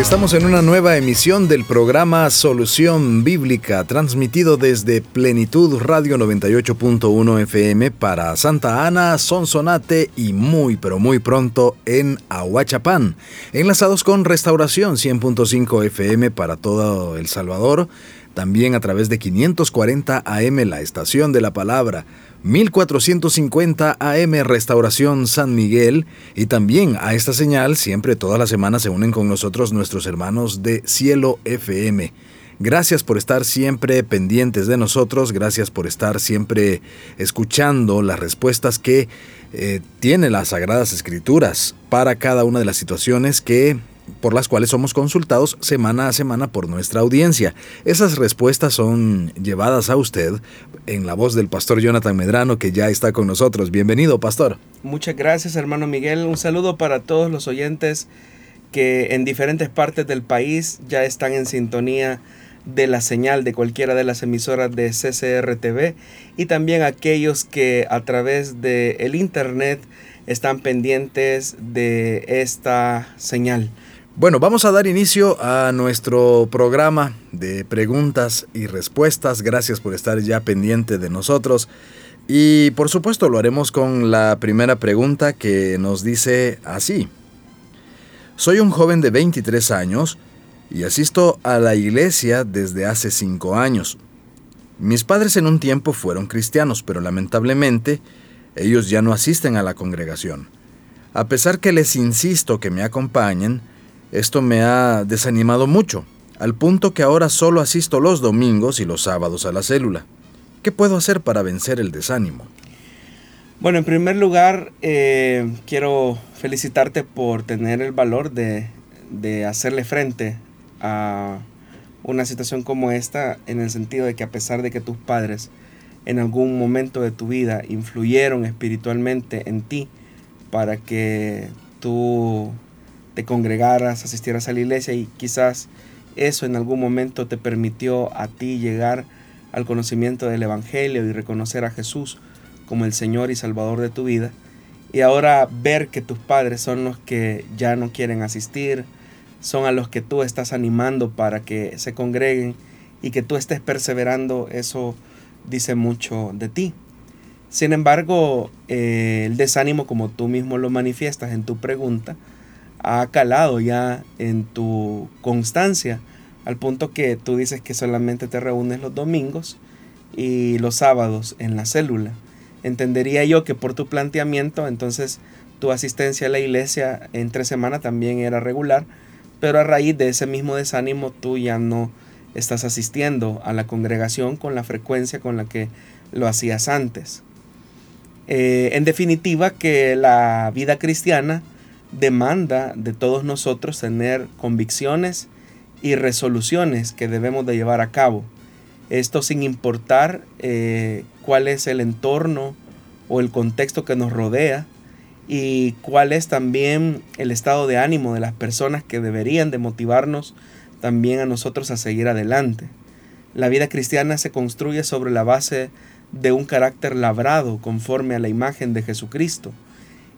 Estamos en una nueva emisión del programa Solución Bíblica, transmitido desde Plenitud Radio 98.1 FM para Santa Ana, Sonsonate y muy pero muy pronto en Ahuachapán, enlazados con Restauración 100.5 FM para todo El Salvador, también a través de 540 AM la estación de la palabra 1450 AM Restauración San Miguel y también a esta señal siempre toda la semana se unen con nosotros nuestros hermanos de Cielo FM. Gracias por estar siempre pendientes de nosotros, gracias por estar siempre escuchando las respuestas que eh, tiene las Sagradas Escrituras para cada una de las situaciones que por las cuales somos consultados semana a semana por nuestra audiencia. Esas respuestas son llevadas a usted en la voz del pastor Jonathan Medrano, que ya está con nosotros. Bienvenido, pastor. Muchas gracias, hermano Miguel. Un saludo para todos los oyentes que en diferentes partes del país ya están en sintonía de la señal de cualquiera de las emisoras de CCR TV y también aquellos que a través de el internet están pendientes de esta señal. Bueno, vamos a dar inicio a nuestro programa de preguntas y respuestas. Gracias por estar ya pendiente de nosotros. Y por supuesto lo haremos con la primera pregunta que nos dice así. Soy un joven de 23 años y asisto a la iglesia desde hace 5 años. Mis padres en un tiempo fueron cristianos, pero lamentablemente ellos ya no asisten a la congregación. A pesar que les insisto que me acompañen, esto me ha desanimado mucho, al punto que ahora solo asisto los domingos y los sábados a la célula. ¿Qué puedo hacer para vencer el desánimo? Bueno, en primer lugar, eh, quiero felicitarte por tener el valor de, de hacerle frente a una situación como esta, en el sentido de que a pesar de que tus padres en algún momento de tu vida influyeron espiritualmente en ti para que tú te congregaras, asistieras a la iglesia y quizás eso en algún momento te permitió a ti llegar al conocimiento del Evangelio y reconocer a Jesús como el Señor y Salvador de tu vida. Y ahora ver que tus padres son los que ya no quieren asistir, son a los que tú estás animando para que se congreguen y que tú estés perseverando, eso dice mucho de ti. Sin embargo, eh, el desánimo, como tú mismo lo manifiestas en tu pregunta, ha calado ya en tu constancia, al punto que tú dices que solamente te reúnes los domingos y los sábados en la célula. Entendería yo que por tu planteamiento, entonces tu asistencia a la iglesia entre semana también era regular, pero a raíz de ese mismo desánimo tú ya no estás asistiendo a la congregación con la frecuencia con la que lo hacías antes. Eh, en definitiva, que la vida cristiana demanda de todos nosotros tener convicciones y resoluciones que debemos de llevar a cabo. Esto sin importar eh, cuál es el entorno o el contexto que nos rodea y cuál es también el estado de ánimo de las personas que deberían de motivarnos también a nosotros a seguir adelante. La vida cristiana se construye sobre la base de un carácter labrado conforme a la imagen de Jesucristo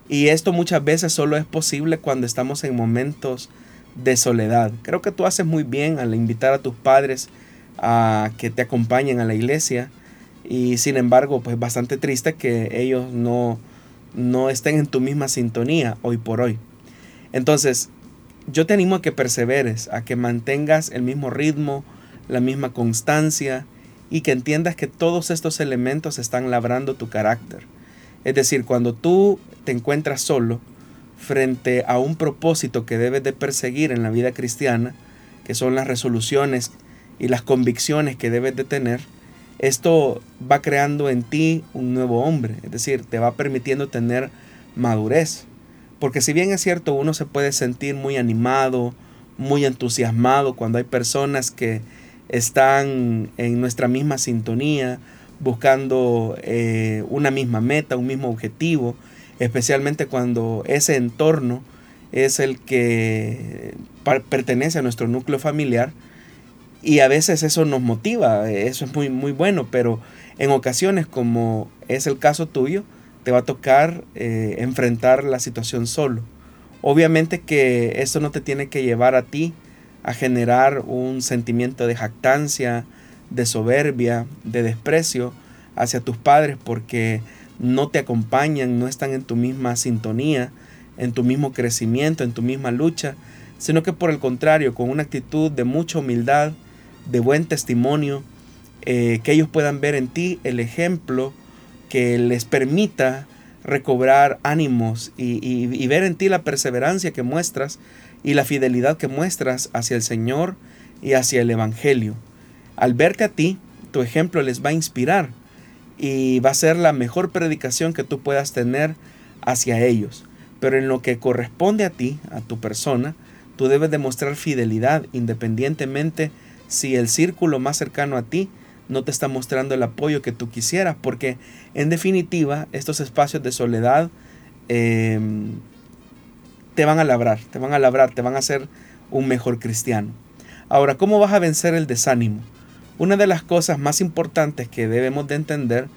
y esto muchas veces solo es posible cuando estamos en momentos de soledad. Creo que tú haces muy bien al invitar a tus padres a que te acompañen a la iglesia y sin embargo pues bastante triste que ellos no, no estén en tu misma sintonía hoy por hoy. Entonces yo te animo a que perseveres, a que mantengas el mismo ritmo, la misma constancia y que entiendas que todos estos elementos están labrando tu carácter. Es decir, cuando tú te encuentras solo frente a un propósito que debes de perseguir en la vida cristiana, que son las resoluciones y las convicciones que debes de tener, esto va creando en ti un nuevo hombre, es decir, te va permitiendo tener madurez. Porque si bien es cierto, uno se puede sentir muy animado, muy entusiasmado cuando hay personas que están en nuestra misma sintonía, buscando eh, una misma meta, un mismo objetivo, especialmente cuando ese entorno es el que pertenece a nuestro núcleo familiar y a veces eso nos motiva, eso es muy, muy bueno, pero en ocasiones como es el caso tuyo, te va a tocar eh, enfrentar la situación solo. Obviamente que esto no te tiene que llevar a ti a generar un sentimiento de jactancia, de soberbia, de desprecio hacia tus padres porque no te acompañan, no están en tu misma sintonía, en tu mismo crecimiento, en tu misma lucha, sino que por el contrario, con una actitud de mucha humildad, de buen testimonio, eh, que ellos puedan ver en ti el ejemplo que les permita recobrar ánimos y, ver en ti la perseverancia que muestras y la fidelidad que muestras hacia el Señor y hacia el Evangelio. Al verte a ti, tu ejemplo les va a inspirar y va a ser la mejor predicación que tú puedas tener hacia ellos. Pero en lo que corresponde a ti, a tu persona, tú debes demostrar fidelidad independientemente si el círculo más cercano a ti no te está mostrando el apoyo que tú quisieras, porque en definitiva estos espacios de soledad em, te van a labrar, te van a labrar, te van a hacer un mejor cristiano. Ahora, ¿cómo vas a vencer el desánimo? Una de las cosas más importantes que debemos de entender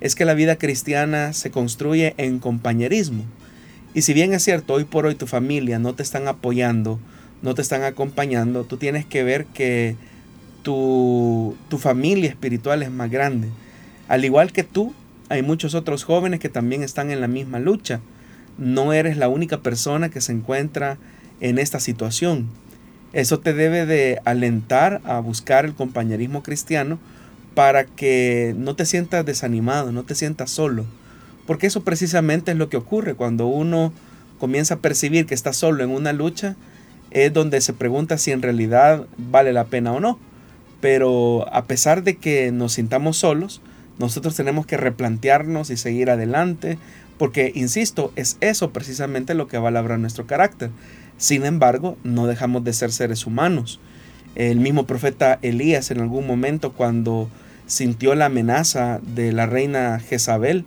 es que la vida cristiana se construye en compañerismo. Y si bien es cierto, hoy por hoy tu familia no te están apoyando, no te están acompañando, tú tienes que ver que tu, familia espiritual es más grande. Al igual que tú, hay muchos otros jóvenes que también están en la misma lucha. No eres la única persona que se encuentra en esta situación. Eso te debe de alentar a buscar el compañerismo cristiano para que no te sientas desanimado, no te sientas solo. Porque eso precisamente es lo que ocurre cuando uno comienza a percibir que está solo en una lucha, es donde se pregunta si en realidad vale la pena o no. Pero a pesar de que nos sintamos solos, nosotros tenemos que replantearnos y seguir adelante, porque, insisto, es eso precisamente lo que va a labrar nuestro carácter. Sin embargo, no dejamos de ser seres humanos. El mismo profeta Elías en algún momento cuando sintió la amenaza de la reina Jezabel,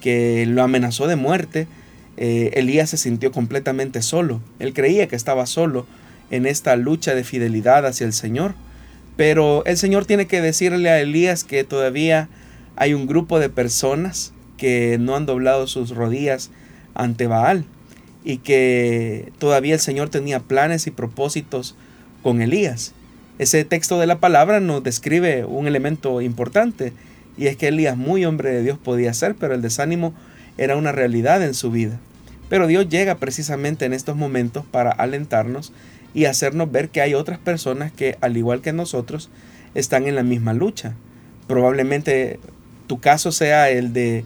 que lo amenazó de muerte, eh, Elías se sintió completamente solo. Él creía que estaba solo en esta lucha de fidelidad hacia el Señor. Pero el Señor tiene que decirle a Elías que todavía hay un grupo de personas que no han doblado sus rodillas ante Baal y que todavía el Señor tenía planes y propósitos con Elías. Ese texto de la palabra nos describe un elemento importante y es que Elías, muy hombre de Dios, podía ser, pero el desánimo era una realidad en su vida. Pero Dios llega precisamente en estos momentos para alentarnos y hacernos ver que hay otras personas que, al igual que nosotros, están en la misma lucha. Probablemente tu caso sea el de,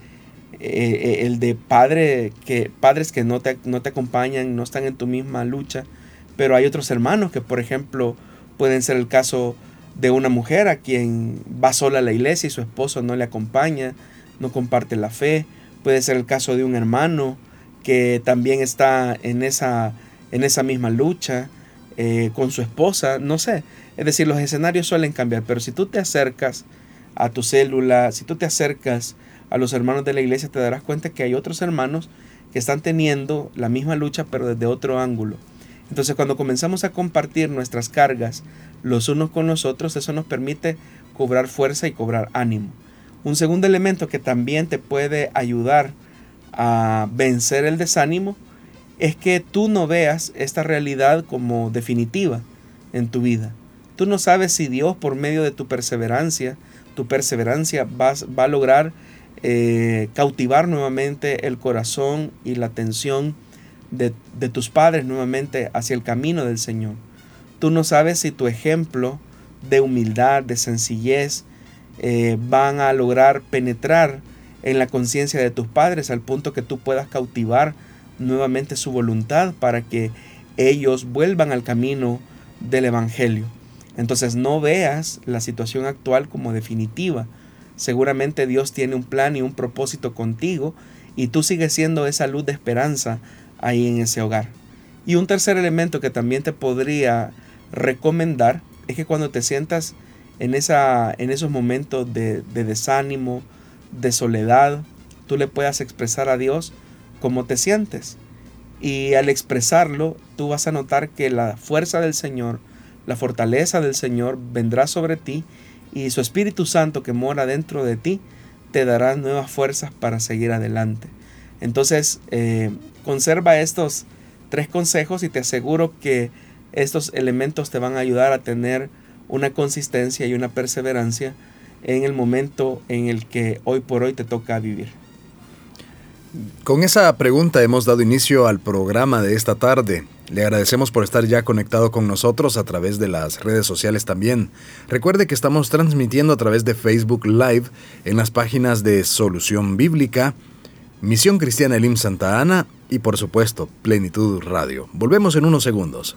eh, eh, el de padre que, padres que no te, no te acompañan, no están en tu misma lucha, pero hay otros hermanos que, por ejemplo, pueden ser el caso de una mujer a quien va sola a la iglesia y su esposo no le acompaña, no comparte la fe. Puede ser el caso de un hermano que también está en esa, en esa misma lucha. Eh, con su esposa, no sé. Es decir, los escenarios suelen cambiar, pero si tú te acercas a tu célula, si tú te acercas a los hermanos de la iglesia, te darás cuenta que hay otros hermanos que están teniendo la misma lucha, pero desde otro ángulo. Entonces, cuando comenzamos a compartir nuestras cargas los unos con los otros, eso nos permite cobrar fuerza y cobrar ánimo. Un segundo elemento que también te puede ayudar a vencer el desánimo es que tú no veas esta realidad como definitiva en tu vida. Tú no sabes si Dios por medio de tu perseverancia, tu perseverancia va, va a lograr eh, cautivar nuevamente el corazón y la atención de, tus padres nuevamente hacia el camino del Señor. Tú no sabes si tu ejemplo de humildad, de sencillez, eh, van a lograr penetrar en la conciencia de tus padres al punto que tú puedas cautivar nuevamente su voluntad para que ellos vuelvan al camino del Evangelio. Entonces no veas la situación actual como definitiva. Seguramente Dios tiene un plan y un propósito contigo y tú sigues siendo esa luz de esperanza ahí en ese hogar. Y un tercer elemento que también te podría recomendar es que cuando te sientas en, esa, en esos momentos de, de desánimo, de soledad, tú le puedas expresar a Dios cómo te sientes. Y al expresarlo, tú vas a notar que la fuerza del Señor, la fortaleza del Señor vendrá sobre ti y su Espíritu Santo que mora dentro de ti te dará nuevas fuerzas para seguir adelante. Entonces, eh, conserva estos tres consejos y te aseguro que estos elementos te van a ayudar a tener una consistencia y una perseverancia en el momento en el que hoy por hoy te toca vivir. Con esa pregunta hemos dado inicio al programa de esta tarde. Le agradecemos por estar ya conectado con nosotros a través de las redes sociales también. Recuerde que estamos transmitiendo a través de Facebook Live en las páginas de Solución Bíblica, Misión Cristiana Elim Santa Ana y por supuesto Plenitud Radio. Volvemos en unos segundos.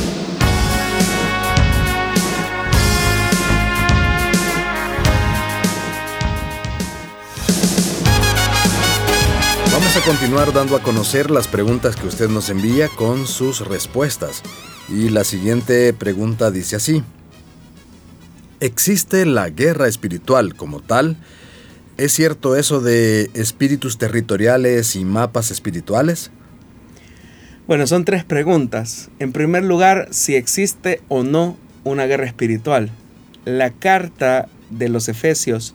A continuar dando a conocer las preguntas que usted nos envía con sus respuestas. Y la siguiente pregunta dice así. ¿Existe la guerra espiritual como tal? ¿Es cierto eso de espíritus territoriales y mapas espirituales? Bueno, son tres preguntas. En primer lugar, si existe o no una guerra espiritual. La carta de los Efesios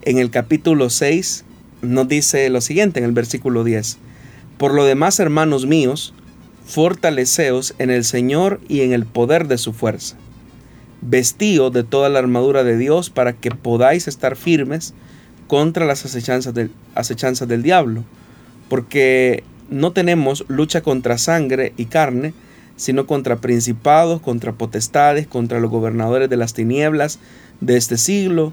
en el capítulo 6 nos dice lo siguiente en el versículo 10. Por lo demás, hermanos míos, fortaleceos en el Señor y en el poder de su fuerza. Vestíos de toda la armadura de Dios para que podáis estar firmes contra las acechanzas del, acechanzas del diablo, porque no tenemos lucha contra sangre y carne, sino contra principados, contra potestades, contra los gobernadores de las tinieblas de este siglo,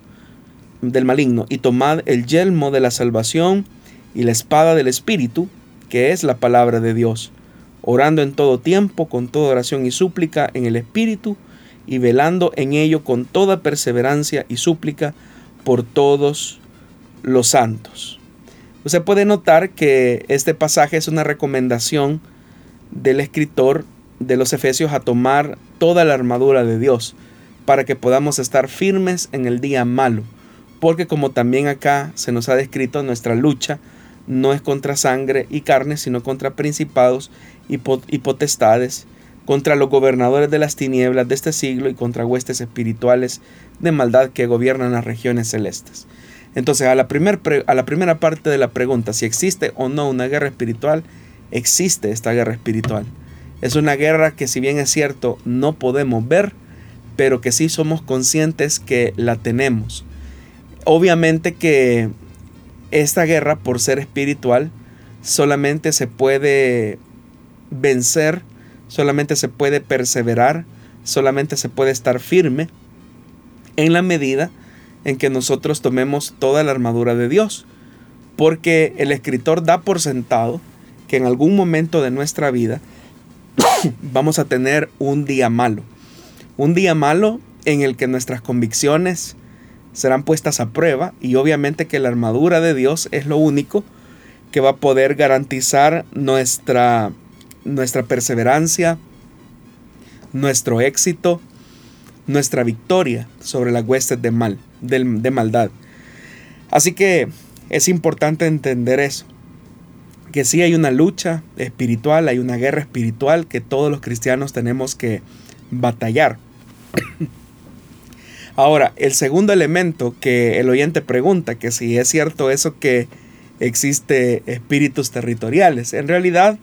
del maligno y tomad el yelmo de la salvación y la espada del Espíritu, que es la palabra de Dios, orando en todo tiempo con toda oración y súplica en el Espíritu y velando en ello con toda perseverancia y súplica por todos los santos. Usted puede notar que este pasaje es una recomendación del escritor de los Efesios a tomar toda la armadura de Dios para que podamos estar firmes en el día malo porque como también acá se nos ha descrito, nuestra lucha no es contra sangre y carne, sino contra principados y, potestades, contra los gobernadores de las tinieblas de este siglo y contra huestes espirituales de maldad que gobiernan las regiones celestes. Entonces, a la, a la primera parte de la pregunta, si existe o no una guerra espiritual, existe esta guerra espiritual. Es una guerra que si bien es cierto no podemos ver, pero que sí somos conscientes que la tenemos Obviamente que esta guerra, por ser espiritual, solamente se puede vencer, solamente se puede perseverar, solamente se puede estar firme en la medida en que nosotros tomemos toda la armadura de Dios. Porque el escritor da por sentado que en algún momento de nuestra vida vamos a tener un día malo. Un día malo en el que nuestras convicciones, serán puestas a prueba y obviamente que la armadura de Dios es lo único que va a poder garantizar nuestra, nuestra perseverancia, nuestro éxito, nuestra victoria sobre las huestes de mal, de, maldad. Así que es importante entender eso, que sí hay una lucha espiritual, hay una guerra espiritual que todos los cristianos tenemos que batallar. Ahora, el segundo elemento que el oyente pregunta, que si es cierto eso que existe espíritus territoriales, en realidad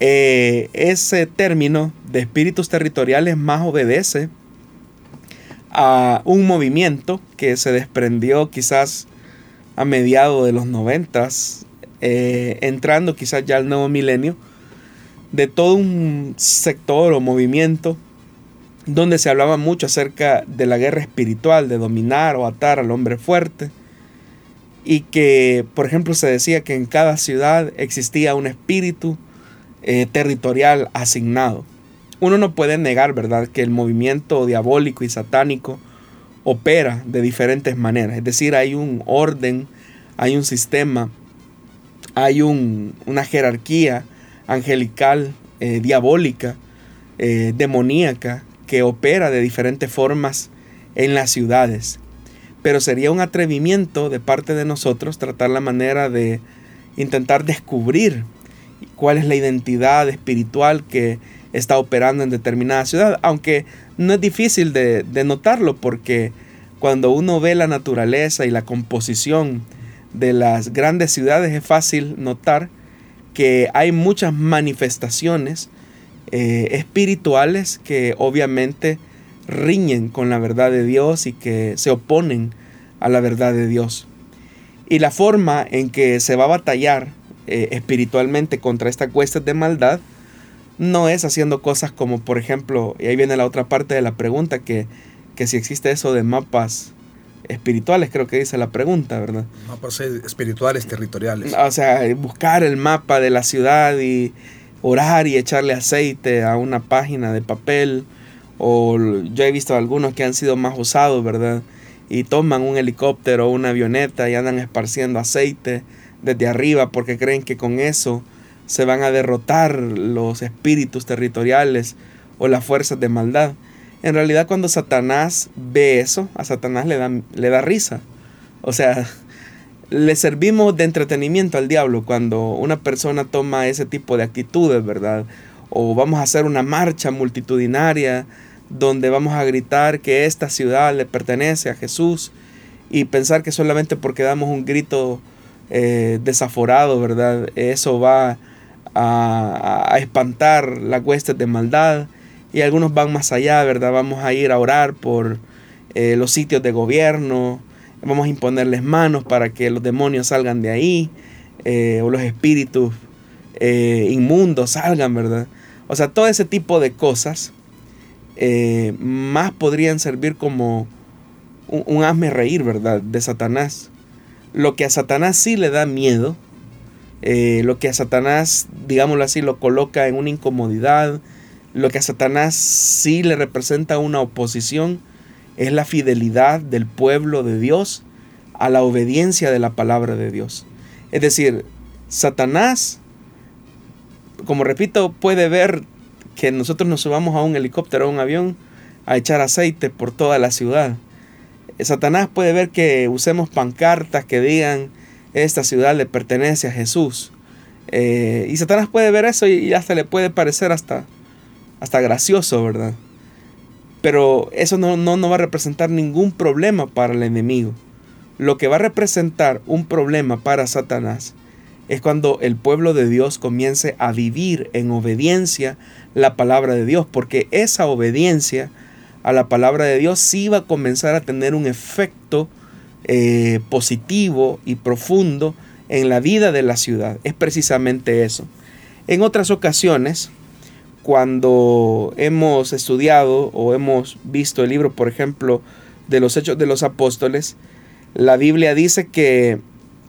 eh, ese término de espíritus territoriales más obedece a un movimiento que se desprendió quizás a mediados de los noventas, eh, entrando quizás ya al nuevo milenio, de todo un sector o movimiento donde se hablaba mucho acerca de la guerra espiritual, de dominar o atar al hombre fuerte, y que, por ejemplo, se decía que en cada ciudad existía un espíritu eh, territorial asignado. Uno no puede negar, ¿verdad?, que el movimiento diabólico y satánico opera de diferentes maneras, es decir, hay un orden, hay un sistema, hay una jerarquía angelical, eh, diabólica, eh, demoníaca, que opera de diferentes formas en las ciudades. Pero sería un atrevimiento de parte de nosotros tratar la manera de intentar descubrir cuál es la identidad espiritual que está operando en determinada ciudad, aunque no es difícil de, de notarlo porque cuando uno ve la naturaleza y la composición de las grandes ciudades es fácil notar que hay muchas manifestaciones eh, espirituales que obviamente riñen con la verdad de Dios y que se oponen a la verdad de Dios. Y la forma en que se va a batallar eh, espiritualmente contra esta cuesta de maldad no es haciendo cosas como, por ejemplo, y ahí viene la otra parte de la pregunta, que, que si existe eso de mapas espirituales, creo que dice la pregunta, ¿verdad? Mapas espirituales territoriales. O sea, buscar el mapa de la ciudad y orar y echarle aceite a una página de papel. O yo he visto algunos que han sido más osados, ¿verdad? Y toman un helicóptero o una avioneta y andan esparciendo aceite desde arriba porque creen que con eso se van a derrotar los espíritus territoriales o las fuerzas de maldad. En realidad cuando Satanás ve eso, a Satanás le da, le da risa. O sea, le servimos de entretenimiento al diablo cuando una persona toma ese tipo de actitudes, ¿verdad? O vamos a hacer una marcha multitudinaria donde vamos a gritar que esta ciudad le pertenece a Jesús y pensar que solamente porque damos un grito eh, desaforado, ¿verdad? Eso va a, espantar las huestes de maldad y algunos van más allá, ¿verdad? Vamos a ir a orar por eh, los sitios de gobierno, vamos a imponerles manos para que los demonios salgan de ahí, eh, o los espíritus eh, inmundos salgan, ¿verdad? O sea, todo ese tipo de cosas eh, más podrían servir como un, un, hazme reír, ¿verdad? De Satanás. Lo que a Satanás sí le da miedo, lo que a Satanás, digámoslo así, lo coloca en una incomodidad, lo que a Satanás sí le representa una oposición, es la fidelidad del pueblo de Dios a la obediencia de la palabra de Dios. Es decir, Satanás, como repito, puede ver que nosotros nos subamos a un helicóptero o un avión a echar aceite por toda la ciudad. Satanás puede ver que usemos pancartas que digan esta ciudad le pertenece a Jesús. Eh, y Satanás puede ver eso y hasta le puede parecer hasta, hasta gracioso, ¿verdad? Pero eso no, no, va a representar ningún problema para el enemigo. Lo que va a representar un problema para Satanás es cuando el pueblo de Dios comience a vivir en obediencia la palabra de Dios, porque esa obediencia a la palabra de Dios sí va a comenzar a tener un efecto eh, positivo y profundo en la vida de la ciudad. Es precisamente eso. En otras ocasiones, cuando hemos estudiado o hemos visto el libro, por ejemplo, de los Hechos de los Apóstoles, la Biblia dice que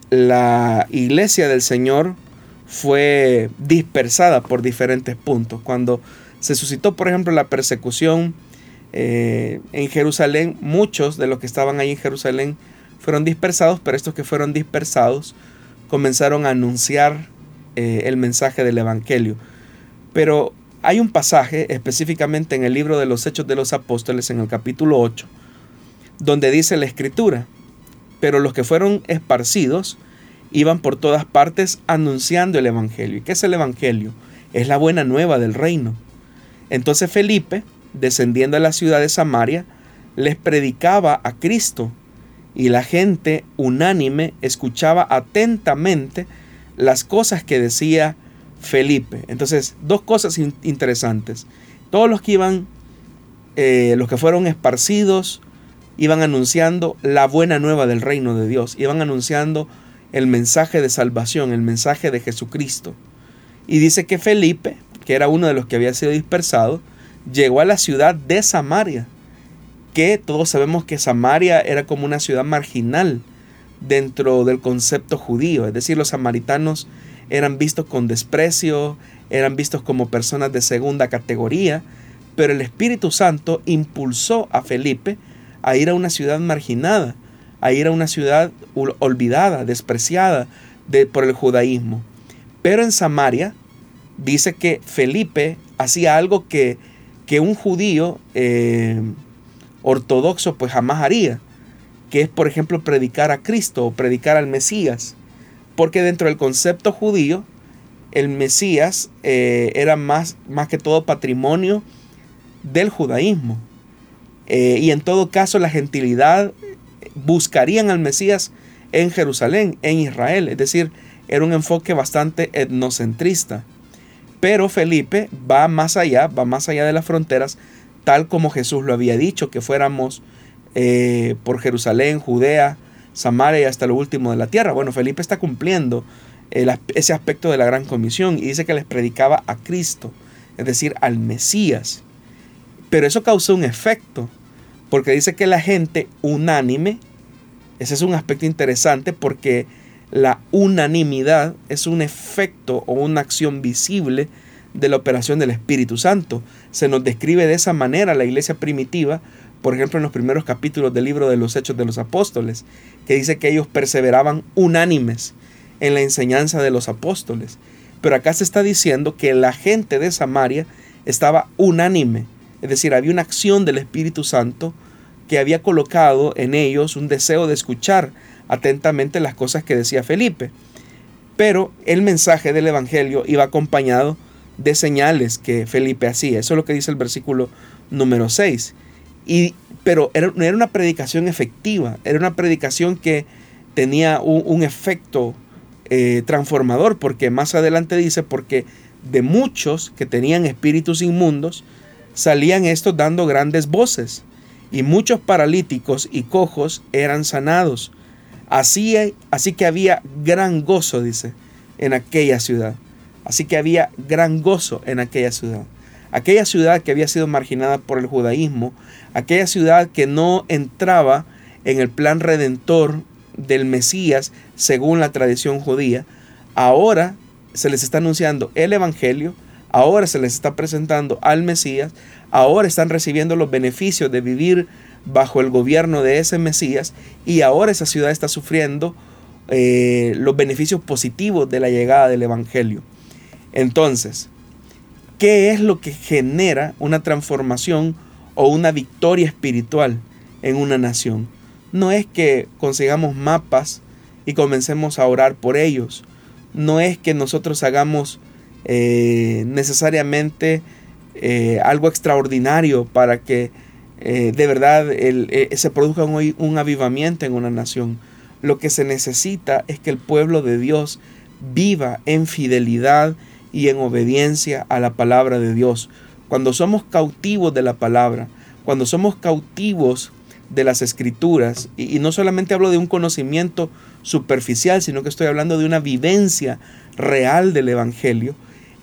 la iglesia del Señor fue dispersada por diferentes puntos. Cuando se suscitó, por ejemplo, la persecución eh, en Jerusalén, muchos de los que estaban ahí en Jerusalén fueron dispersados, pero estos que fueron dispersados comenzaron a anunciar eh, el mensaje del Evangelio. Pero hay un pasaje específicamente en el libro de los Hechos de los Apóstoles, en el capítulo 8, donde dice la escritura, pero los que fueron esparcidos iban por todas partes anunciando el Evangelio. ¿Y qué es el Evangelio? Es la buena nueva del reino. Entonces Felipe, descendiendo a la ciudad de Samaria, les predicaba a Cristo y la gente unánime escuchaba atentamente las cosas que decía Felipe. Entonces, dos cosas interesantes. Todos los que iban, eh, los que fueron esparcidos, iban anunciando la buena nueva del reino de Dios, iban anunciando el mensaje de salvación, el mensaje de Jesucristo. Y dice que Felipe, que era uno de los que había sido dispersado, llegó a la ciudad de Samaria, que todos sabemos que Samaria era como una ciudad marginal dentro del concepto judío, es decir, los samaritanos eran vistos con desprecio, eran vistos como personas de segunda categoría, pero el Espíritu Santo impulsó a Felipe a ir a una ciudad marginada, a ir a una ciudad olvidada, despreciada por el judaísmo. Pero en Samaria dice que Felipe hacía algo que, que un judío eh, ortodoxo pues jamás haría, que es por ejemplo predicar a Cristo o predicar al Mesías, porque dentro del concepto judío el Mesías eh, era más, más que todo patrimonio del judaísmo. Eh, y en todo caso la gentilidad buscarían al Mesías en Jerusalén, en Israel. Es decir, era un enfoque bastante etnocentrista. Pero Felipe va más allá, va más allá de las fronteras, tal como Jesús lo había dicho, que fuéramos eh, por Jerusalén, Judea, Samaria y hasta lo último de la tierra. Bueno, Felipe está cumpliendo ese aspecto de la gran comisión y dice que les predicaba a Cristo, es decir, al Mesías. Pero eso causó un efecto, porque dice que la gente unánime, ese es un aspecto interesante porque la unanimidad es un efecto o una acción visible de la operación del Espíritu Santo. Se nos describe de esa manera la iglesia primitiva, por ejemplo en los primeros capítulos del libro de los Hechos de los Apóstoles, que dice que ellos perseveraban unánimes en la enseñanza de los apóstoles. Pero acá se está diciendo que la gente de Samaria estaba unánime, es decir, había una acción del Espíritu Santo que había colocado en ellos un deseo de escuchar atentamente las cosas que decía Felipe. Pero el mensaje del Evangelio iba acompañado de señales que Felipe hacía. Eso es lo que dice el versículo número 6. Y, pero era, era una predicación efectiva, era una predicación que tenía un, efecto eh, transformador, porque más adelante dice, porque de muchos que tenían espíritus inmundos, salían estos dando grandes voces y muchos paralíticos y cojos eran sanados. Así, así que había gran gozo, dice, en aquella ciudad. Así que había gran gozo en aquella ciudad. Aquella ciudad que había sido marginada por el judaísmo, aquella ciudad que no entraba en el plan redentor del Mesías según la tradición judía, ahora se les está anunciando el Evangelio, ahora se les está presentando al Mesías, ahora están recibiendo los beneficios de vivir bajo el gobierno de ese Mesías y ahora esa ciudad está sufriendo eh, los beneficios positivos de la llegada del Evangelio. Entonces, ¿qué es lo que genera una transformación o una victoria espiritual en una nación? No es que consigamos mapas y comencemos a orar por ellos. No es que nosotros hagamos eh, necesariamente eh, algo extraordinario para que eh, de verdad se produzca un, un avivamiento en una nación. Lo que se necesita es que el pueblo de Dios viva en fidelidad y en obediencia a la palabra de Dios. Cuando somos cautivos de la palabra, cuando somos cautivos de las escrituras, y, y, no solamente hablo de un conocimiento superficial, sino que estoy hablando de una vivencia real del Evangelio,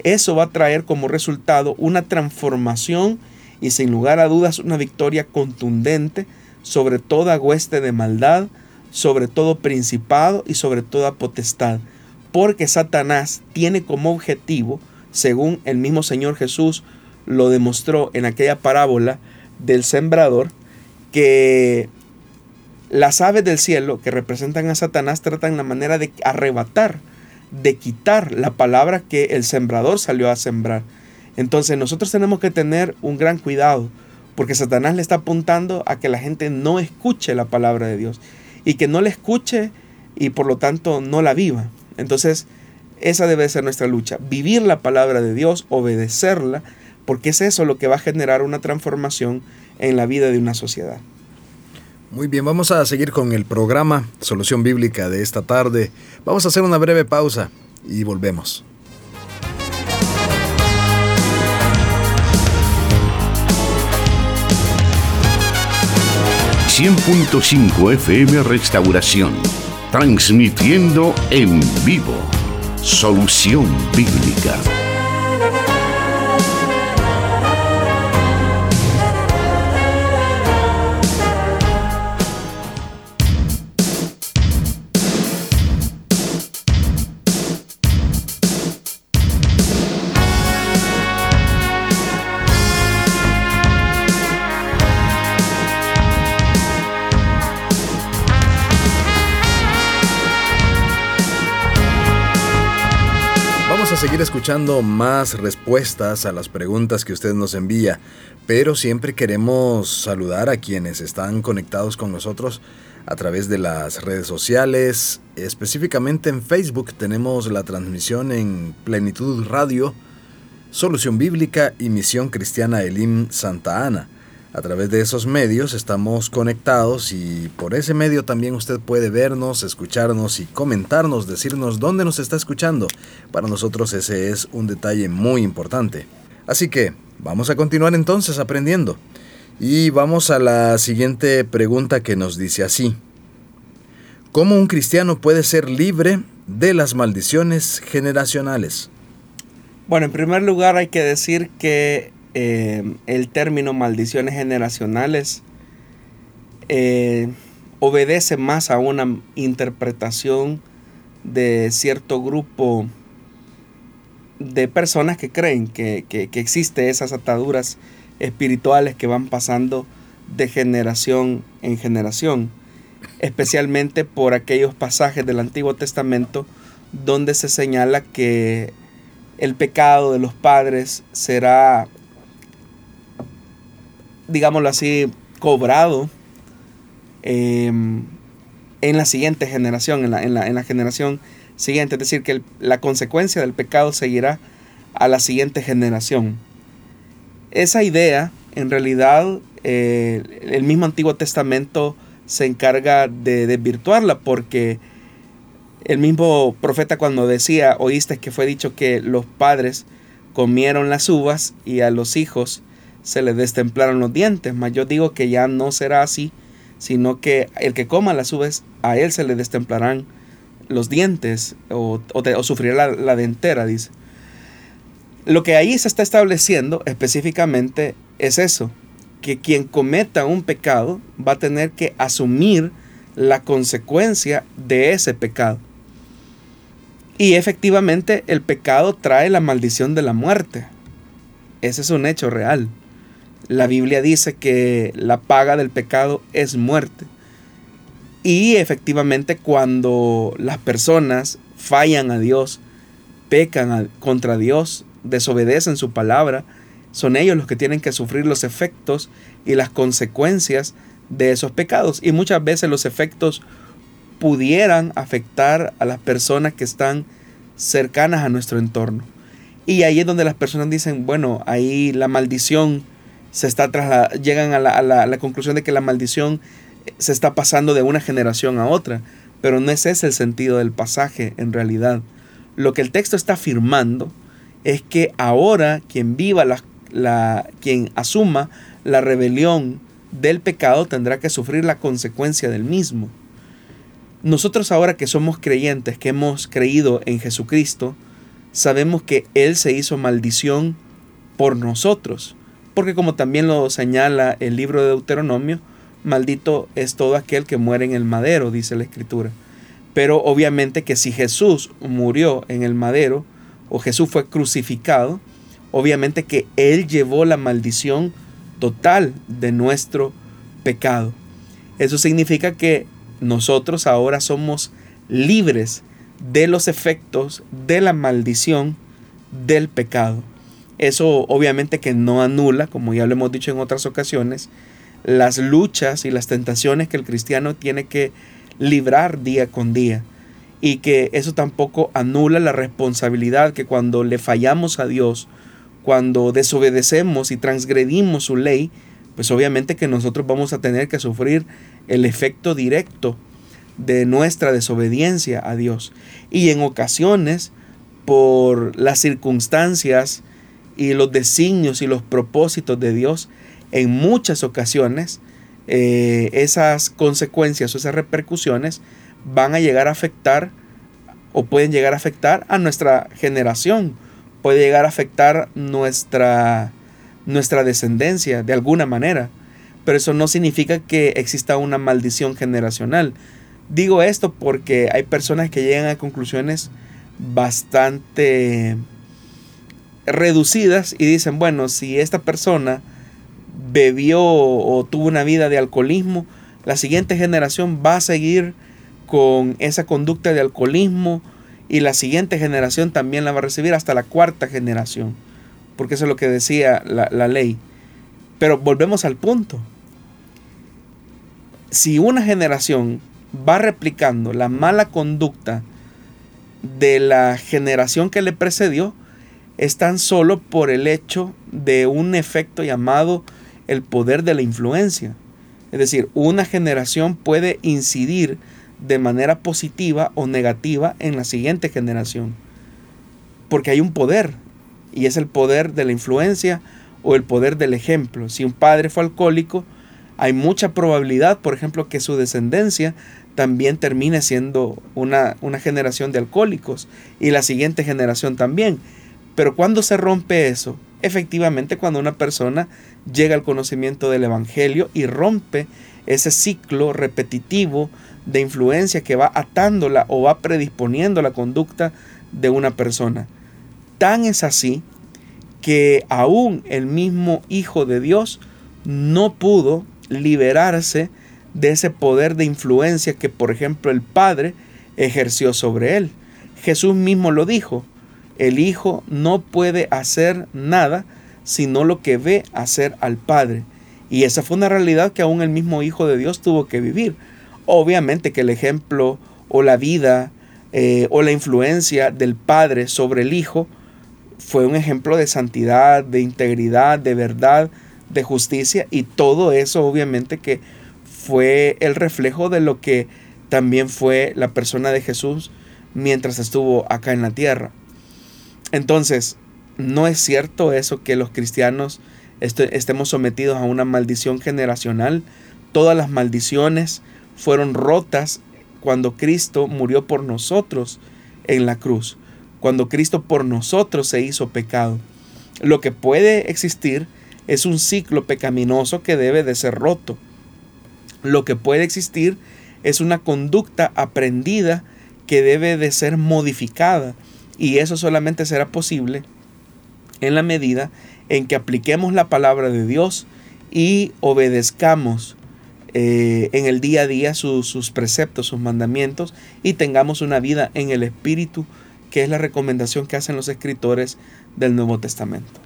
eso va a traer como resultado una transformación y sin lugar a dudas una victoria contundente sobre toda hueste de maldad, sobre todo principado y sobre toda potestad. Porque Satanás tiene como objetivo, según el mismo Señor Jesús lo demostró en aquella parábola del sembrador, que las aves del cielo que representan a Satanás tratan la manera de arrebatar de quitar la palabra que el sembrador salió a sembrar. Entonces nosotros tenemos que tener un gran cuidado, porque Satanás le está apuntando a que la gente no escuche la palabra de Dios y que no la escuche y por lo tanto no la viva. Entonces, esa debe ser nuestra lucha, vivir la palabra de Dios, obedecerla, porque es eso lo que va a generar una transformación en la vida de una sociedad. Muy bien, vamos a seguir con el programa Solución Bíblica de esta tarde. Vamos a hacer una breve pausa y volvemos. ...100.5 FM Restauración Transmitiendo en vivo. Solución Bíblica. Seguir escuchando más respuestas a las preguntas que usted nos envía, pero siempre queremos saludar a quienes están conectados con nosotros a través de las redes sociales. Específicamente en Facebook tenemos la transmisión en Plenitud Radio, Solución Bíblica y Misión Cristiana Elim Santa Ana. A través de esos medios estamos conectados y por ese medio también usted puede vernos, escucharnos y comentarnos, decirnos dónde nos está escuchando. Para nosotros ese es un detalle muy importante. Así que vamos a continuar entonces aprendiendo. Y vamos a la siguiente pregunta que nos dice así. ¿Cómo un cristiano puede ser libre de las maldiciones generacionales? Bueno, en primer lugar hay que decir que eh, el término maldiciones generacionales eh, obedece más a una interpretación de cierto grupo de personas que creen que, que, que existen esas ataduras espirituales que van pasando de generación en generación, especialmente por aquellos pasajes del Antiguo Testamento donde se señala que el pecado de los padres será digámoslo así, cobrado em, en la siguiente generación, en la, en, la, generación siguiente. Es decir, que la consecuencia del pecado seguirá a la siguiente generación. Esa idea, en realidad, eh, el mismo Antiguo Testamento se encarga de desvirtuarla porque el mismo profeta cuando decía, oíste que fue dicho que los padres comieron las uvas y a los hijos se le destemplaron los dientes, mas yo digo que ya no será así, sino que el que coma las uvas, a él se le destemplarán los dientes o, sufrirá la, dentera, dice. Lo que ahí se está estableciendo específicamente es eso, que quien cometa un pecado va a tener que asumir la consecuencia de ese pecado. Y efectivamente el pecado trae la maldición de la muerte. Ese es un hecho real. La Biblia dice que la paga del pecado es muerte. Y efectivamente cuando las personas fallan a Dios, pecan contra Dios, desobedecen su palabra, son ellos los que tienen que sufrir los efectos y las consecuencias de esos pecados. Y muchas veces los efectos pudieran afectar a las personas que están cercanas a nuestro entorno. Y ahí es donde las personas dicen, bueno, ahí la maldición se está llegan a la, conclusión de que la maldición se está pasando de una generación a otra, pero no ese es el sentido del pasaje en realidad. Lo que el texto está afirmando es que ahora quien viva la, la, quien asuma la rebelión del pecado tendrá que sufrir la consecuencia del mismo. Nosotros ahora que somos creyentes, que hemos creído en Jesucristo, sabemos que Él se hizo maldición por nosotros porque como también lo señala el libro de Deuteronomio, maldito es todo aquel que muere en el madero, dice la escritura. Pero obviamente que si Jesús murió en el madero, o Jesús fue crucificado, obviamente que Él llevó la maldición total de nuestro pecado. Eso significa que nosotros ahora somos libres de los efectos de la maldición del pecado. Eso obviamente que no anula, como ya lo hemos dicho en otras ocasiones, las luchas y las tentaciones que el cristiano tiene que librar día con día. Y que eso tampoco anula la responsabilidad que cuando le fallamos a Dios, cuando desobedecemos y transgredimos su ley, pues obviamente que nosotros vamos a tener que sufrir el efecto directo de nuestra desobediencia a Dios. Y en ocasiones, por las circunstancias y los designios y los propósitos de Dios, en muchas ocasiones eh, esas consecuencias o esas repercusiones van a llegar a afectar o pueden llegar a afectar a nuestra generación, puede llegar a afectar nuestra, nuestra descendencia de alguna manera. Pero eso no significa que exista una maldición generacional. Digo esto porque hay personas que llegan a conclusiones bastante reducidas y dicen, bueno, si esta persona bebió o tuvo una vida de alcoholismo, la siguiente generación va a seguir con esa conducta de alcoholismo y la siguiente generación también la va a recibir hasta la cuarta generación, porque eso es lo que decía la, la ley. Pero volvemos al punto. Si una generación va replicando la mala conducta de la generación que le precedió, es tan solo por el hecho de un efecto llamado el poder de la influencia. Es decir, una generación puede incidir de manera positiva o negativa en la siguiente generación. Porque hay un poder, y es el poder de la influencia o el poder del ejemplo. Si un padre fue alcohólico, hay mucha probabilidad, por ejemplo, que su descendencia también termine siendo una, una generación de alcohólicos y la siguiente generación también. Pero cuando se rompe eso, efectivamente cuando una persona llega al conocimiento del Evangelio y rompe ese ciclo repetitivo de influencia que va atándola o va predisponiendo la conducta de una persona. Tan es así que aún el mismo Hijo de Dios no pudo liberarse de ese poder de influencia que, por ejemplo, el Padre ejerció sobre él. Jesús mismo lo dijo, el Hijo no puede hacer nada sino lo que ve hacer al Padre. Y esa fue una realidad que aún el mismo Hijo de Dios tuvo que vivir. Obviamente que el ejemplo o la vida eh, o la influencia del Padre sobre el Hijo fue un ejemplo de santidad, de integridad, de verdad, de justicia y todo eso obviamente que fue el reflejo de lo que también fue la persona de Jesús mientras estuvo acá en la tierra. Entonces, no es cierto eso que los cristianos estemos sometidos a una maldición generacional. Todas las maldiciones fueron rotas cuando Cristo murió por nosotros en la cruz, cuando Cristo por nosotros se hizo pecado. Lo que puede existir es un ciclo pecaminoso que debe de ser roto. Lo que puede existir es una conducta aprendida que debe de ser modificada y eso solamente será posible en la medida en que apliquemos la palabra de Dios y obedezcamos eh, en el día a día sus preceptos, sus mandamientos y tengamos una vida en el Espíritu, que es la recomendación que hacen los escritores del Nuevo Testamento.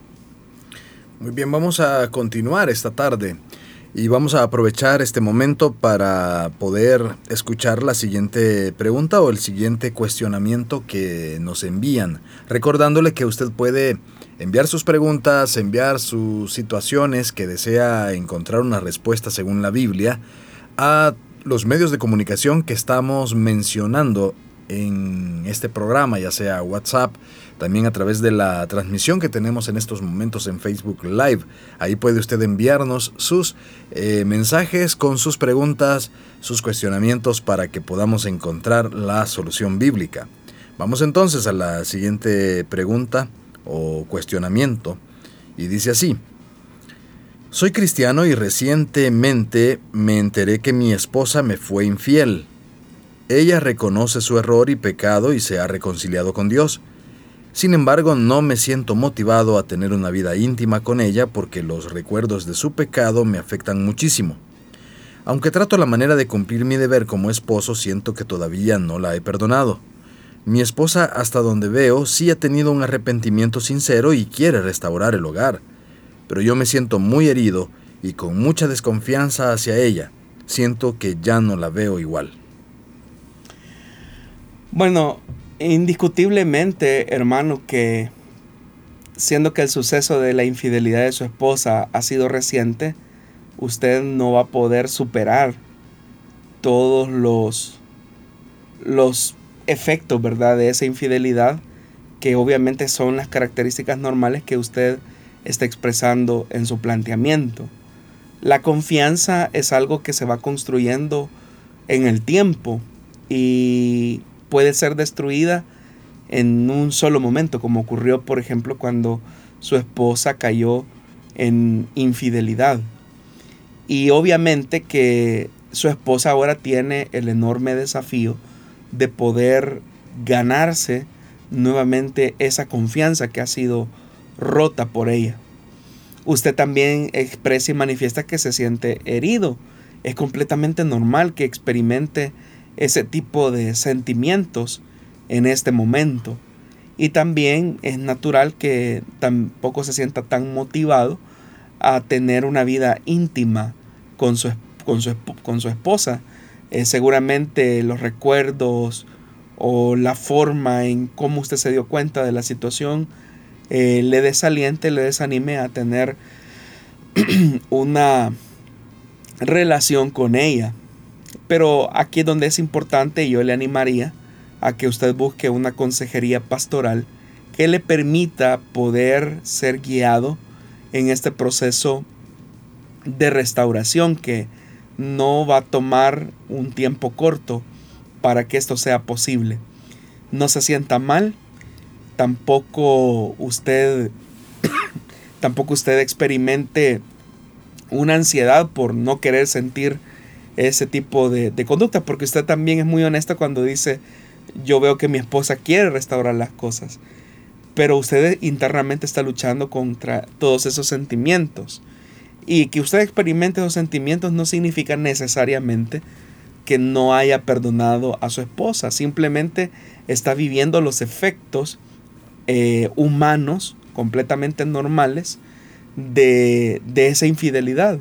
Muy bien, vamos a continuar esta tarde y vamos a aprovechar este momento para poder escuchar la siguiente pregunta o el siguiente cuestionamiento que nos envían, recordándole que usted puede enviar sus preguntas, enviar sus situaciones que desea encontrar una respuesta según la Biblia a los medios de comunicación que estamos mencionando en este programa, ya sea WhatsApp, también a través de la transmisión que tenemos en estos momentos en Facebook Live. Ahí puede usted enviarnos sus eh, mensajes con sus preguntas, sus cuestionamientos para que podamos encontrar la solución bíblica. Vamos entonces a la siguiente pregunta o cuestionamiento y dice así. Soy cristiano y recientemente me enteré que mi esposa me fue infiel. Ella reconoce su error y pecado y se ha reconciliado con Dios. Sin embargo, no me siento motivado a tener una vida íntima con ella porque los recuerdos de su pecado me afectan muchísimo. Aunque trato la manera de cumplir mi deber como esposo, siento que todavía no la he perdonado. Mi esposa, hasta donde veo, sí ha tenido un arrepentimiento sincero y quiere restaurar el hogar, pero yo me siento muy herido y con mucha desconfianza hacia ella. Siento que ya no la veo igual. Bueno, Indiscutiblemente, hermano, que siendo que el suceso de la infidelidad de su esposa ha sido reciente, usted no va a poder superar todos los, los efectos, ¿verdad?, de esa infidelidad, que obviamente son las características normales que usted está expresando en su planteamiento. La confianza es algo que se va construyendo en el tiempo y puede ser destruida en un solo momento, como ocurrió, por ejemplo, cuando su esposa cayó en infidelidad. Y obviamente que su esposa ahora tiene el enorme desafío de poder ganarse nuevamente esa confianza que ha sido rota por ella. Usted también expresa y manifiesta que se siente herido. Es completamente normal que experimente ese tipo de sentimientos en este momento. Y también es natural que tampoco se sienta tan motivado a tener una vida íntima con su, con su, esposa. Eh, seguramente los recuerdos o la forma en cómo usted se dio cuenta de la situación eh, le desaliente, le desanime a tener una relación con ella. Pero aquí es donde es importante, yo le animaría a que usted busque una consejería pastoral que le permita poder ser guiado en este proceso de restauración que no va a tomar un tiempo corto para que esto sea posible. No se sienta mal, tampoco usted tampoco usted experimente una ansiedad por no querer sentir ese tipo de, conducta, porque usted también es muy honesta cuando dice, yo veo que mi esposa quiere restaurar las cosas, pero usted internamente está luchando contra todos esos sentimientos. Y que usted experimente esos sentimientos no significa necesariamente que no haya perdonado a su esposa, simplemente está viviendo los efectos eh, humanos completamente normales de, de esa infidelidad.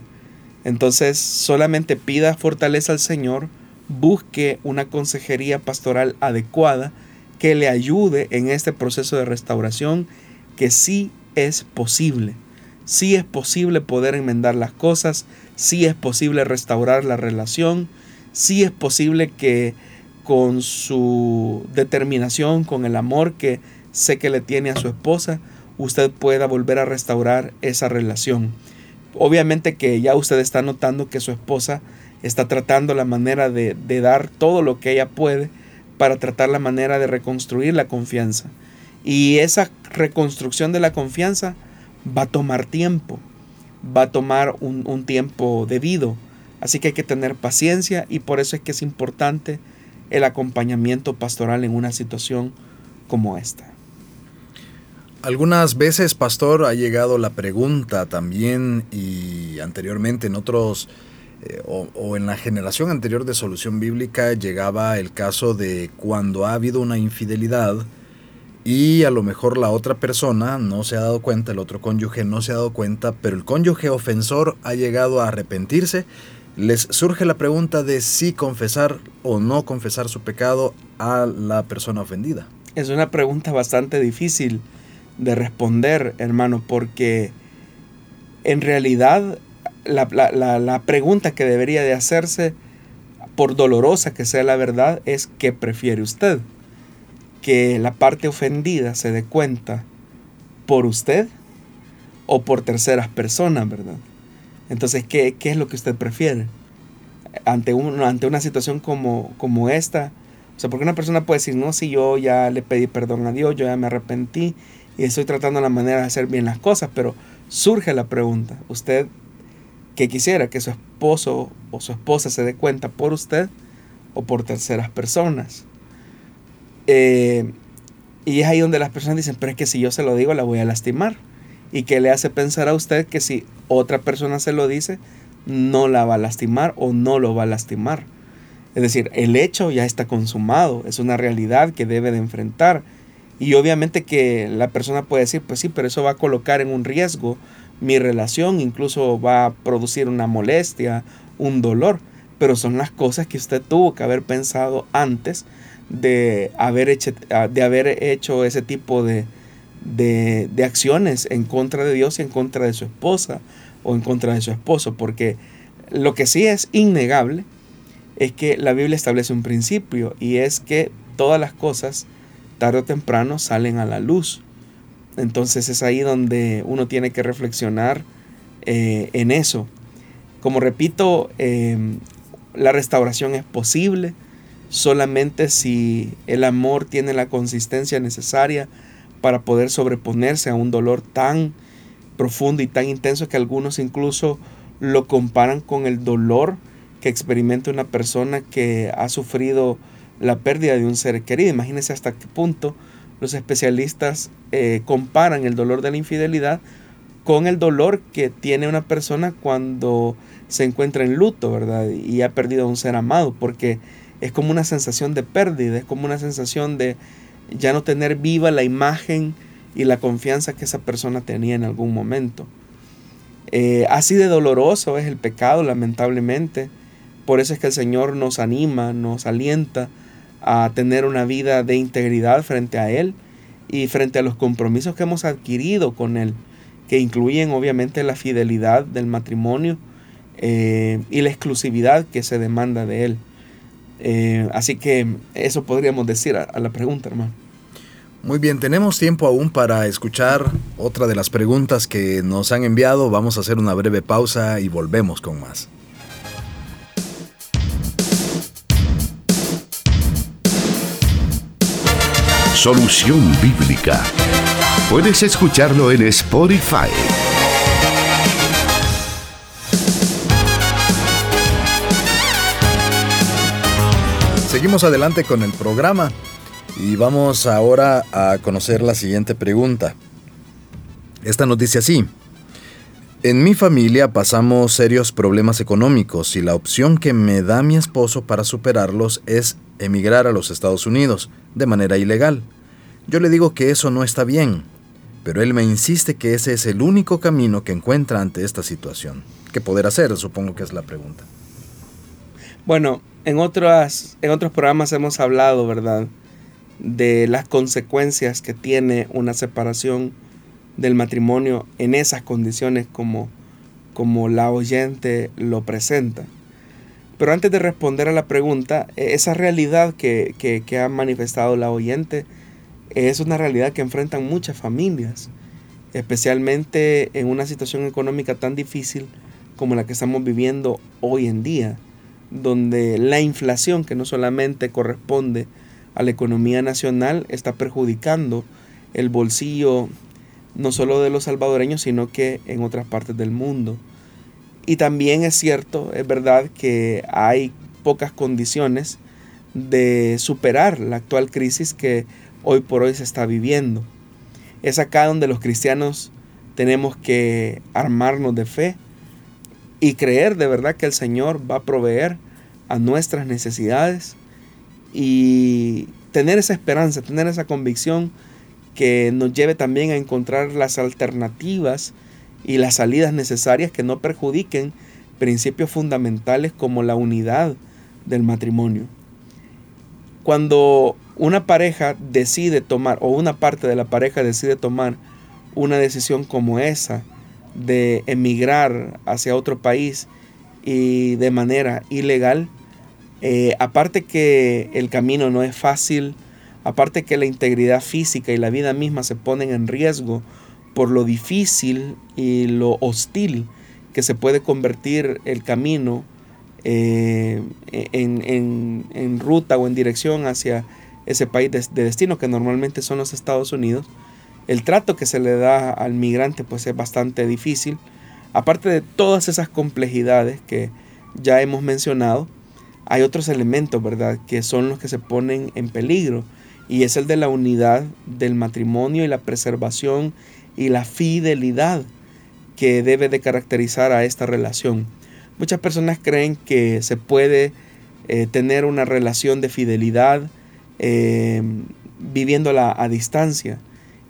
Entonces solamente pida fortaleza al Señor, busque una consejería pastoral adecuada que le ayude en este proceso de restauración que sí es posible. Sí es posible poder enmendar las cosas, sí es posible restaurar la relación, sí es posible que con su determinación, con el amor que sé que le tiene a su esposa, usted pueda volver a restaurar esa relación. Obviamente que ya usted está notando que su esposa está tratando la manera de, de dar todo lo que ella puede para tratar la manera de reconstruir la confianza. Y esa reconstrucción de la confianza va a tomar tiempo, va a tomar un, un tiempo debido. Así que hay que tener paciencia y por eso es que es importante el acompañamiento pastoral en una situación como esta. Algunas veces, pastor, ha llegado la pregunta también y anteriormente en otros eh, o, en la generación anterior de solución bíblica llegaba el caso de cuando ha habido una infidelidad y a lo mejor la otra persona no se ha dado cuenta, el otro cónyuge no se ha dado cuenta, pero el cónyuge ofensor ha llegado a arrepentirse, les surge la pregunta de si confesar o no confesar su pecado a la persona ofendida. Es una pregunta bastante difícil de responder, hermano, porque en realidad la, pregunta que debería de hacerse, por dolorosa que sea la verdad, es ¿qué prefiere usted? Que la parte ofendida se dé cuenta por usted o por terceras personas, ¿verdad? Entonces, ¿qué, es lo que usted prefiere? Ante, ante una situación como, como esta, o sea, porque una persona puede decir, no, si yo ya le pedí perdón a Dios, yo ya me arrepentí, y estoy tratando la manera de hacer bien las cosas, pero surge la pregunta, ¿usted que quisiera que su esposo o su esposa se dé cuenta por usted o por terceras personas? Eh, y es ahí donde las personas dicen, pero es que si yo se lo digo la voy a lastimar. Y que le hace pensar a usted que si otra persona se lo dice, no la va a lastimar o no lo va a lastimar. Es decir, el hecho ya está consumado, es una realidad que debe de enfrentar y obviamente que la persona puede decir, pues sí, pero eso va a colocar en un riesgo mi relación, incluso va a producir una molestia, un dolor. Pero son las cosas que usted tuvo que haber pensado antes de haber hecho, de haber hecho ese tipo de, de, de acciones en contra de Dios y en contra de su esposa o en contra de su esposo. Porque lo que sí es innegable es que la Biblia establece un principio y es que todas las cosas tarde o temprano salen a la luz. Entonces es ahí donde uno tiene que reflexionar eh, en eso. Como repito, em, la restauración es posible solamente si el amor tiene la consistencia necesaria para poder sobreponerse a un dolor tan profundo y tan intenso que algunos incluso lo comparan con el dolor que experimenta una persona que ha sufrido la pérdida de un ser querido. Imagínense hasta qué punto los especialistas eh, comparan el dolor de la infidelidad con el dolor que tiene una persona cuando se encuentra en luto, ¿verdad? Y ha perdido a un ser amado, porque es como una sensación de pérdida, es como una sensación de ya no tener viva la imagen y la confianza que esa persona tenía en algún momento. Eh, así de doloroso es el pecado, lamentablemente. Por eso es que el Señor nos anima, nos alienta a tener una vida de integridad frente a Él y frente a los compromisos que hemos adquirido con Él, que incluyen obviamente la fidelidad del matrimonio eh, y la exclusividad que se demanda de Él. Eh, así que eso podríamos decir a, a la pregunta, hermano. Muy bien, tenemos tiempo aún para escuchar otra de las preguntas que nos han enviado. Vamos a hacer una breve pausa y volvemos con más. Solución Bíblica. Puedes escucharlo en Spotify. Seguimos adelante con el programa y vamos ahora a conocer la siguiente pregunta. Esta nos dice así. En mi familia pasamos serios problemas económicos y la opción que me da mi esposo para superarlos es emigrar a los Estados Unidos de manera ilegal. Yo le digo que eso no está bien, pero él me insiste que ese es el único camino que encuentra ante esta situación. ¿Qué poder hacer? Supongo que es la pregunta. Bueno, en, otras, en otros programas hemos hablado, ¿verdad? De las consecuencias que tiene una separación del matrimonio en esas condiciones como, como la oyente lo presenta. Pero antes de responder a la pregunta, e, esa realidad que, que, ha manifestado la oyente es una realidad que enfrentan muchas familias, especialmente en una situación económica tan difícil como la que estamos viviendo hoy en día, donde la inflación, que no solamente corresponde a la economía nacional, está perjudicando el bolsillo no solo de los salvadoreños, sino que en otras partes del mundo. Y también es cierto, es verdad que hay pocas condiciones de superar la actual crisis que hoy por hoy se está viviendo. Es acá donde los cristianos tenemos que armarnos de fe y creer de verdad que el Señor va a proveer a nuestras necesidades y tener esa esperanza, tener esa convicción que nos lleve también a encontrar las alternativas y las salidas necesarias que no perjudiquen principios fundamentales como la unidad del matrimonio. Cuando una pareja decide tomar, o una parte de la pareja decide tomar una decisión como esa, de emigrar hacia otro país y de manera ilegal, eh, aparte que el camino no es fácil, aparte que la integridad física y la vida misma se ponen en riesgo por lo difícil y lo hostil que se puede convertir el camino eh, en, ruta o en dirección hacia ese país de, destino que normalmente son los Estados Unidos, el trato que se le da al migrante pues es bastante difícil. Aparte de todas esas complejidades que ya hemos mencionado, hay otros elementos, ¿verdad?, que son los que se ponen en peligro y es el de la unidad del matrimonio y la preservación y la fidelidad que debe de caracterizar a esta relación. Muchas personas creen que se puede eh, tener una relación de fidelidad eh, viviéndola a distancia.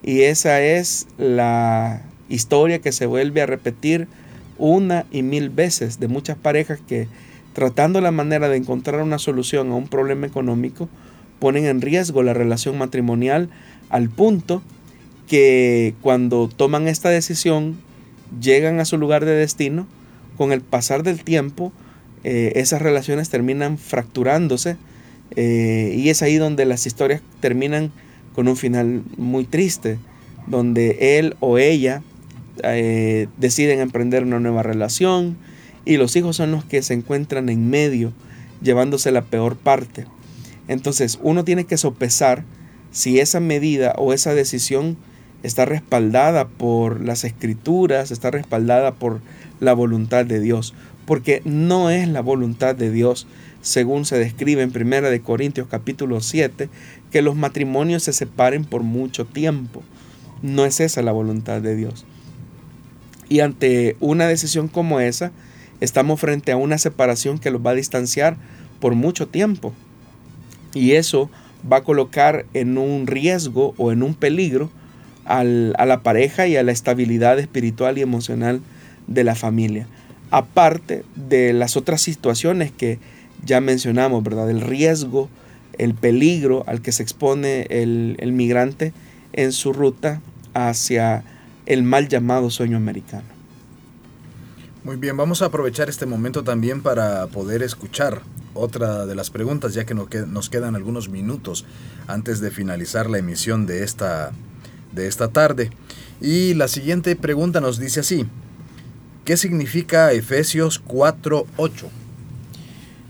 Y esa es la historia que se vuelve a repetir una y mil veces de muchas parejas que tratando la manera de encontrar una solución a un problema económico ponen en riesgo la relación matrimonial al punto que cuando toman esta decisión llegan a su lugar de destino, con el pasar del tiempo eh, esas relaciones terminan fracturándose eh, y es ahí donde las historias terminan con un final muy triste, donde él o ella eh, deciden emprender una nueva relación y los hijos son los que se encuentran en medio, llevándose la peor parte. Entonces uno tiene que sopesar si esa medida o esa decisión está respaldada por las escrituras, está respaldada por la voluntad de Dios, porque no es la voluntad de Dios, según se describe en 1 de Corintios capítulo 7, que los matrimonios se separen por mucho tiempo. No es esa la voluntad de Dios. Y ante una decisión como esa, estamos frente a una separación que los va a distanciar por mucho tiempo. Y eso va a colocar en un riesgo o en un peligro a la pareja y a la estabilidad espiritual y emocional de la familia. Aparte de las otras situaciones que ya mencionamos, ¿verdad? El riesgo, el peligro al que se expone el, el migrante en su ruta hacia el mal llamado sueño americano. Muy bien, vamos a aprovechar este momento también para poder escuchar otra de las preguntas, ya que nos quedan algunos minutos antes de finalizar la emisión de esta, de esta tarde. Y la siguiente pregunta nos dice así, ¿qué significa Efesios 4.8?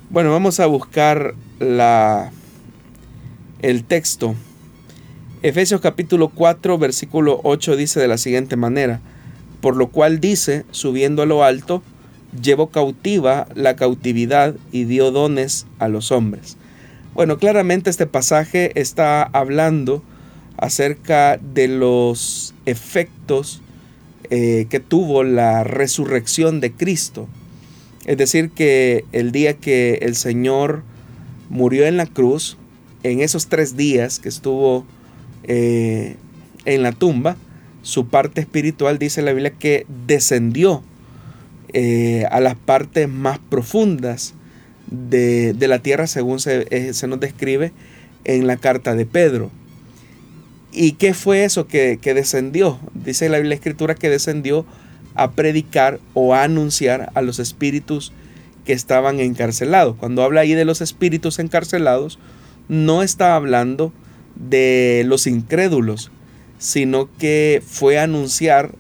Bueno, vamos a buscar la, el texto. Efesios capítulo 4, versículo 8 dice de la siguiente manera, por lo cual dice, subiendo a lo alto, llevó cautiva la cautividad y dio dones a los hombres. Bueno, claramente este pasaje está hablando acerca de los efectos eh, que tuvo la resurrección de Cristo es decir, que el día que el Señor murió en la cruz, en esos tres días que estuvo eh, en la tumba, su parte espiritual dice la Biblia que descendió eh, a las partes más profundas de, la tierra, según se, se, nos describe en la carta de Pedro. ¿Y qué fue eso que, descendió? Dice la Biblia Escritura que descendió a predicar o a anunciar a los espíritus que estaban encarcelados. Cuando habla ahí de los espíritus encarcelados, no está hablando de los incrédulos, sino que fue a anunciar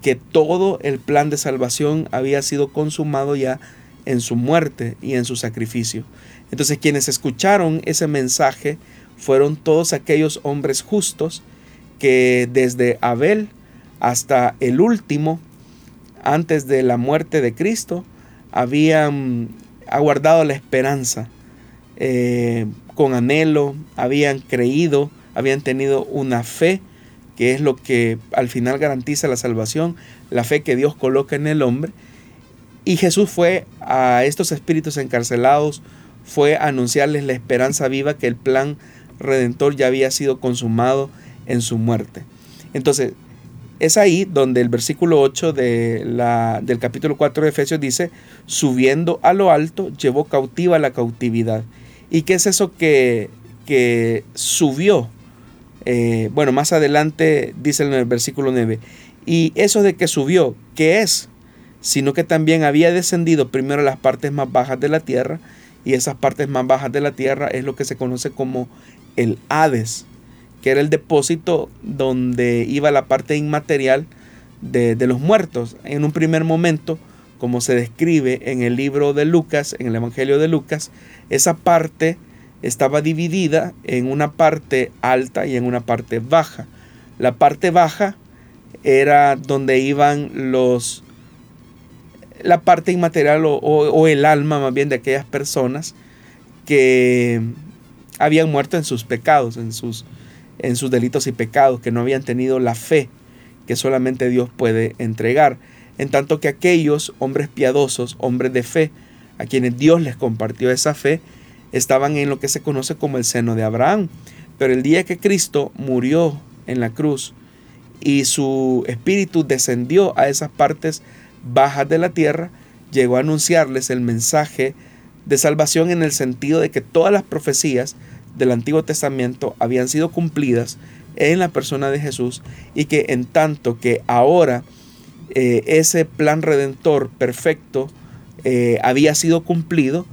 que todo el plan de salvación había sido consumado ya en su muerte y en su sacrificio. Entonces quienes escucharon ese mensaje fueron todos aquellos hombres justos que desde Abel hasta el último antes de la muerte de Cristo, habían aguardado la esperanza eh, con anhelo, habían creído, habían tenido una fe, que es lo que al final garantiza la salvación, la fe que Dios coloca en el hombre. Y Jesús fue a estos espíritus encarcelados, fue a anunciarles la esperanza viva que el plan redentor ya había sido consumado en su muerte. Entonces, es ahí donde el versículo 8 de la, del capítulo 4 de Efesios dice, subiendo a lo alto, llevó cautiva la cautividad. ¿Y qué es eso que, que subió? Eh, bueno, más adelante dice en el versículo 9, y eso de que subió, ¿qué es? Sino que también había descendido primero a las partes más bajas de la tierra, y esas partes más bajas de la tierra es lo que se conoce como el Hades que era el depósito donde iba la parte inmaterial de, los muertos. En un primer momento, como se describe en el libro de Lucas, en el Evangelio de Lucas, esa parte estaba dividida en una parte alta y en una parte baja. La parte baja era donde iban los la parte inmaterial o, o, el alma más bien de aquellas personas que habían muerto en sus pecados, en sus en sus delitos y pecados, que no habían tenido la fe que solamente Dios puede entregar. En tanto que aquellos hombres piadosos, hombres de fe, a quienes Dios les compartió esa fe, estaban en lo que se conoce como el seno de Abraham. Pero el día que Cristo murió en la cruz y su espíritu descendió a esas partes bajas de la tierra, llegó a anunciarles el mensaje de salvación en el sentido de que todas las profecías del Antiguo Testamento habían sido cumplidas en la persona de Jesús y que en tanto que ahora eh, ese plan redentor perfecto eh, había sido cumplido,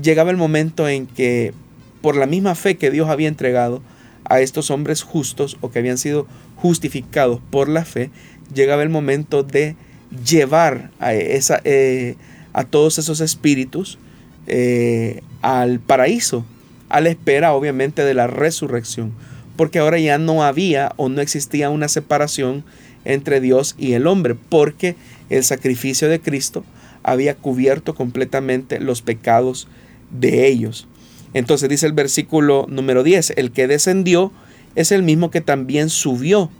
llegaba el momento en que por la misma fe que Dios había entregado a estos hombres justos o que habían sido justificados por la fe, llegaba el momento de llevar a, esa, eh, a todos esos espíritus eh, al paraíso, a la espera obviamente de la resurrección, porque ahora ya no había o no existía una separación entre Dios y el hombre, porque el sacrificio de Cristo había cubierto completamente los pecados de ellos. Entonces dice el versículo número 10, el que descendió es el mismo que también subió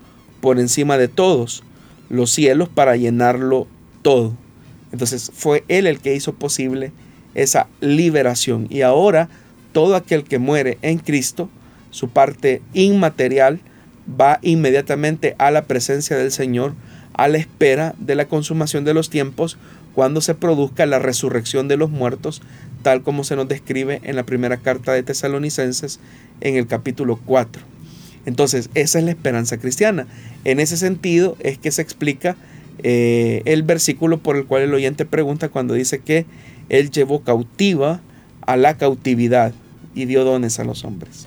por encima de todos los cielos para llenarlo todo. Entonces fue Él el que hizo posible esa liberación. Y ahora todo aquel que muere en Cristo, su parte inmaterial, va inmediatamente a la presencia del Señor a la espera de la consumación de los tiempos cuando se produzca la resurrección de los muertos, tal como se nos describe en la primera carta de Tesalonicenses en el capítulo 4. Entonces, esa es la esperanza cristiana. En ese sentido es que se explica eh, el versículo por el cual el oyente pregunta cuando dice que Él llevó cautiva a la cautividad y dio dones a los hombres.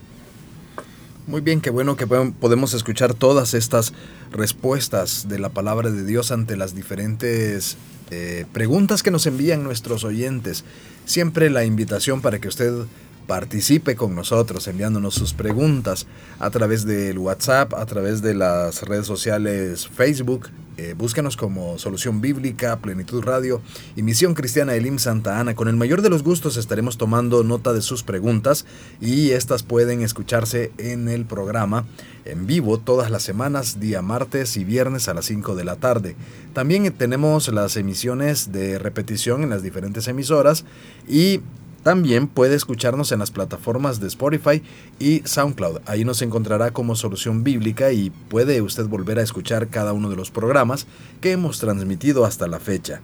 Muy bien, qué bueno que podemos escuchar todas estas respuestas de la palabra de Dios ante las diferentes eh, preguntas que nos envían nuestros oyentes. Siempre la invitación para que usted participe con nosotros enviándonos sus preguntas a través del WhatsApp, a través de las redes sociales Facebook. Eh, búsquenos como Solución Bíblica, Plenitud Radio y Misión Cristiana Elim Santa Ana. Con el mayor de los gustos estaremos tomando nota de sus preguntas y estas pueden escucharse en el programa en vivo todas las semanas, día martes y viernes a las 5 de la tarde. También tenemos las emisiones de repetición en las diferentes emisoras y también puede escucharnos en las plataformas de Spotify y SoundCloud. Ahí nos encontrará como solución bíblica y puede usted volver a escuchar cada uno de los programas que hemos transmitido hasta la fecha.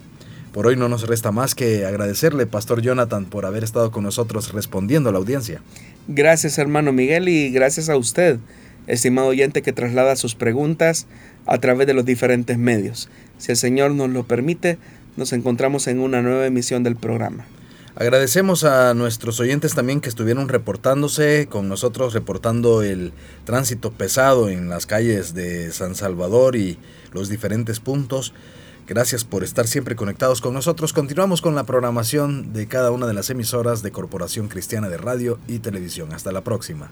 Por hoy no nos resta más que agradecerle, Pastor Jonathan, por haber estado con nosotros respondiendo a la audiencia. Gracias, hermano Miguel, y gracias a usted, estimado oyente, que traslada sus preguntas a través de los diferentes medios. Si el Señor nos lo permite, nos encontramos en una nueva emisión del programa. Agradecemos a nuestros oyentes también que estuvieron reportándose con nosotros, reportando el tránsito pesado en las calles de San Salvador y los diferentes puntos. Gracias por estar siempre conectados con nosotros. Continuamos con la programación de cada una de las emisoras de Corporación Cristiana de Radio y Televisión. Hasta la próxima.